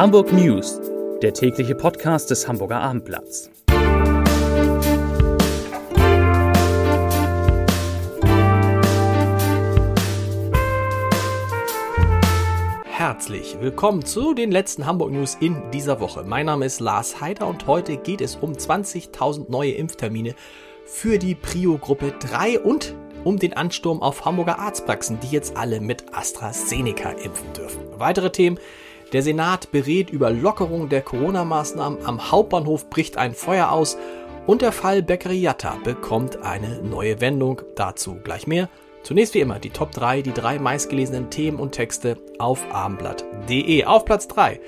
Hamburg News, der tägliche Podcast des Hamburger Abendblatts. Herzlich willkommen zu den letzten Hamburg News in dieser Woche. Mein Name ist Lars Heider und heute geht es um 20.000 neue Impftermine für die Prio-Gruppe 3 und um den Ansturm auf Hamburger Arztpraxen, die jetzt alle mit AstraZeneca impfen dürfen. Weitere Themen. Der Senat berät über Lockerung der Corona-Maßnahmen. Am Hauptbahnhof bricht ein Feuer aus. Und der Fall Beccariata bekommt eine neue Wendung. Dazu gleich mehr. Zunächst wie immer die Top 3, die drei meistgelesenen Themen und Texte auf abendblatt.de. Auf Platz 3.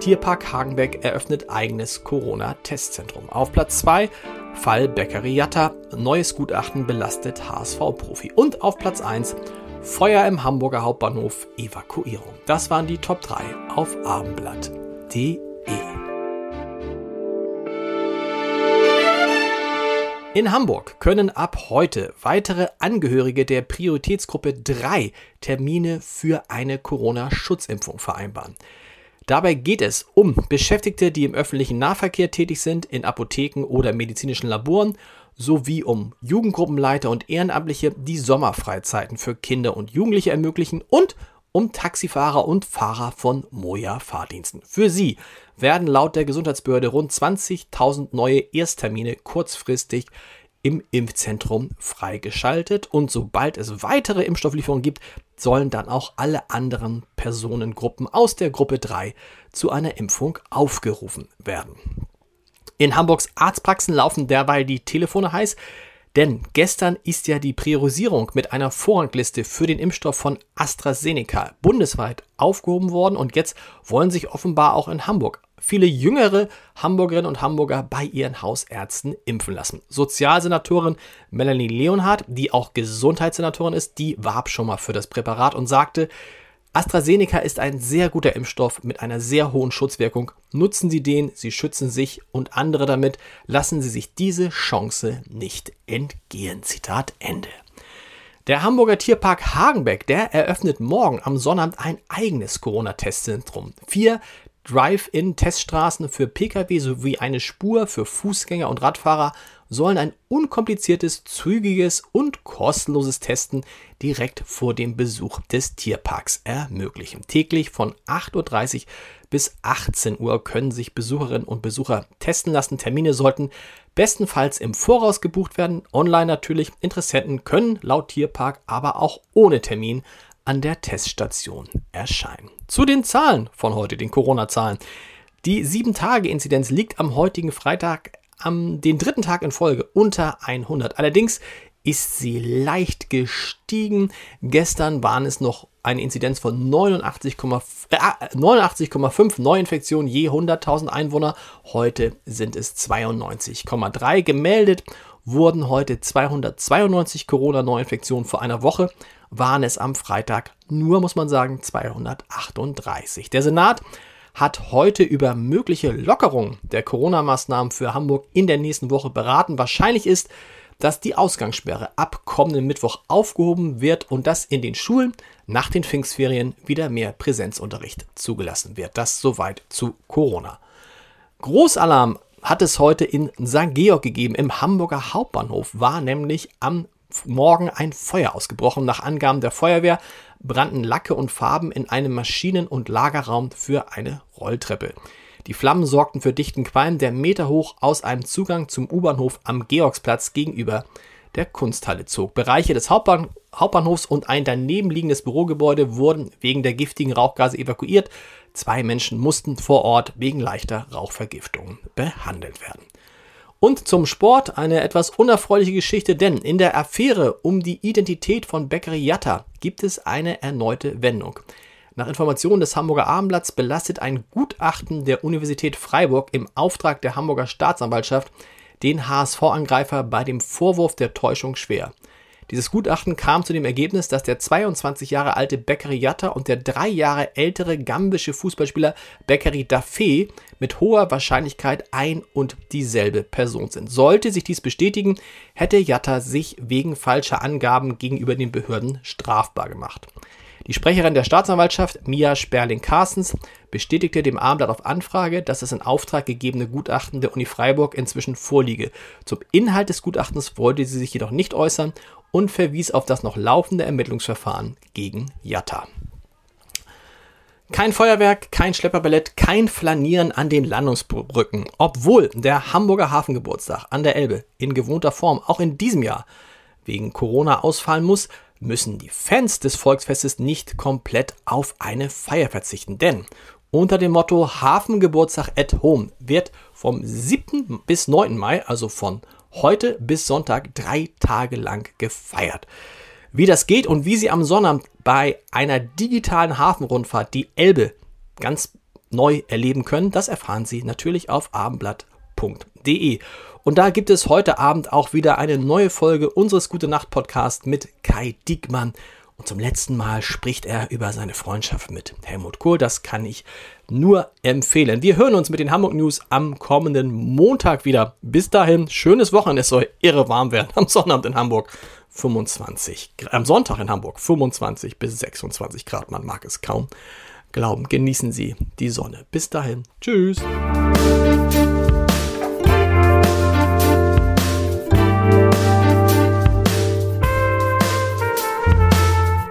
Tierpark Hagenbeck eröffnet eigenes Corona-Testzentrum. Auf Platz 2 Fall Beccariata, neues Gutachten belastet HSV-Profi. Und auf Platz 1 Feuer im Hamburger Hauptbahnhof, Evakuierung. Das waren die Top 3 auf abendblatt.de. In Hamburg können ab heute weitere Angehörige der Prioritätsgruppe 3 Termine für eine Corona-Schutzimpfung vereinbaren. Dabei geht es um Beschäftigte, die im öffentlichen Nahverkehr tätig sind, in Apotheken oder medizinischen Laboren, sowie um Jugendgruppenleiter und Ehrenamtliche, die Sommerfreizeiten für Kinder und Jugendliche ermöglichen und um Taxifahrer und Fahrer von Moja-Fahrdiensten. Für sie werden laut der Gesundheitsbehörde rund 20.000 neue Ersttermine kurzfristig im Impfzentrum freigeschaltet und sobald es weitere Impfstofflieferungen gibt, sollen dann auch alle anderen Personengruppen aus der Gruppe 3 zu einer Impfung aufgerufen werden. In Hamburgs Arztpraxen laufen derweil die Telefone heiß, denn gestern ist ja die Priorisierung mit einer Vorrangliste für den Impfstoff von AstraZeneca bundesweit aufgehoben worden und jetzt wollen sich offenbar auch in Hamburg viele jüngere Hamburgerinnen und Hamburger bei ihren Hausärzten impfen lassen. Sozialsenatorin Melanie Leonhardt, die auch Gesundheitssenatorin ist, die warb schon mal für das Präparat und sagte, AstraZeneca ist ein sehr guter Impfstoff mit einer sehr hohen Schutzwirkung. Nutzen Sie den, Sie schützen sich und andere damit. Lassen Sie sich diese Chance nicht entgehen. Zitat Ende. Der Hamburger Tierpark Hagenbeck, der eröffnet morgen am Sonnabend ein eigenes Corona-Testzentrum. Vier Drive-in-Teststraßen für Pkw sowie eine Spur für Fußgänger und Radfahrer sollen ein unkompliziertes, zügiges und kostenloses Testen direkt vor dem Besuch des Tierparks ermöglichen. Täglich von 8.30 Uhr bis 18 Uhr können sich Besucherinnen und Besucher testen lassen. Termine sollten bestenfalls im Voraus gebucht werden. Online natürlich. Interessenten können laut Tierpark aber auch ohne Termin an der Teststation erscheinen. Zu den Zahlen von heute, den Corona-Zahlen. Die 7-Tage-Inzidenz liegt am heutigen Freitag am den dritten Tag in Folge unter 100. Allerdings ist sie leicht gestiegen. Gestern waren es noch eine Inzidenz von 89,5 äh, 89 Neuinfektionen je 100.000 Einwohner. Heute sind es 92,3 gemeldet. Wurden heute 292 Corona-Neuinfektionen vor einer Woche waren es am Freitag nur, muss man sagen, 238. Der Senat hat heute über mögliche Lockerungen der Corona-Maßnahmen für Hamburg in der nächsten Woche beraten. Wahrscheinlich ist, dass die Ausgangssperre ab kommenden Mittwoch aufgehoben wird und dass in den Schulen nach den Pfingstferien wieder mehr Präsenzunterricht zugelassen wird. Das soweit zu Corona. Großalarm hat es heute in St. Georg gegeben. Im Hamburger Hauptbahnhof war nämlich am Morgen ein Feuer ausgebrochen. Nach Angaben der Feuerwehr brannten Lacke und Farben in einem Maschinen- und Lagerraum für eine Rolltreppe. Die Flammen sorgten für dichten Qualm, der meterhoch aus einem Zugang zum U-Bahnhof am Georgsplatz gegenüber der Kunsthalle zog. Bereiche des Hauptbahn Hauptbahnhofs und ein daneben liegendes Bürogebäude wurden wegen der giftigen Rauchgase evakuiert. Zwei Menschen mussten vor Ort wegen leichter Rauchvergiftung behandelt werden. Und zum Sport eine etwas unerfreuliche Geschichte, denn in der Affäre um die Identität von Beccari Jatta gibt es eine erneute Wendung. Nach Informationen des Hamburger Abendblatts belastet ein Gutachten der Universität Freiburg im Auftrag der Hamburger Staatsanwaltschaft den HSV-Angreifer bei dem Vorwurf der Täuschung schwer. Dieses Gutachten kam zu dem Ergebnis, dass der 22 Jahre alte Beccari Jatta und der drei Jahre ältere gambische Fußballspieler Beccari Daffé mit hoher Wahrscheinlichkeit ein und dieselbe Person sind. Sollte sich dies bestätigen, hätte Jatta sich wegen falscher Angaben gegenüber den Behörden strafbar gemacht. Die Sprecherin der Staatsanwaltschaft, Mia Sperling-Carstens, bestätigte dem Abendblatt auf Anfrage, dass das in Auftrag gegebene Gutachten der Uni Freiburg inzwischen vorliege. Zum Inhalt des Gutachtens wollte sie sich jedoch nicht äußern und verwies auf das noch laufende Ermittlungsverfahren gegen Jatta. Kein Feuerwerk, kein Schlepperballett, kein Flanieren an den Landungsbrücken. Obwohl der Hamburger Hafengeburtstag an der Elbe in gewohnter Form auch in diesem Jahr wegen Corona ausfallen muss, müssen die Fans des Volksfestes nicht komplett auf eine Feier verzichten. Denn unter dem Motto Hafengeburtstag at Home wird vom 7. bis 9. Mai, also von heute bis Sonntag, drei Tage lang gefeiert. Wie das geht und wie Sie am Sonnabend bei einer digitalen Hafenrundfahrt die Elbe ganz neu erleben können, das erfahren Sie natürlich auf abendblatt.de. Und da gibt es heute Abend auch wieder eine neue Folge unseres Gute Nacht Podcasts mit Kai Diekmann. Und zum letzten Mal spricht er über seine Freundschaft mit Helmut Kohl. Das kann ich nur empfehlen. Wir hören uns mit den Hamburg News am kommenden Montag wieder. Bis dahin, schönes Wochenende. Es soll irre warm werden am Sonnabend in Hamburg. 25, am Sonntag in Hamburg 25 bis 26 Grad. Man mag es kaum glauben. Genießen Sie die Sonne. Bis dahin. Tschüss.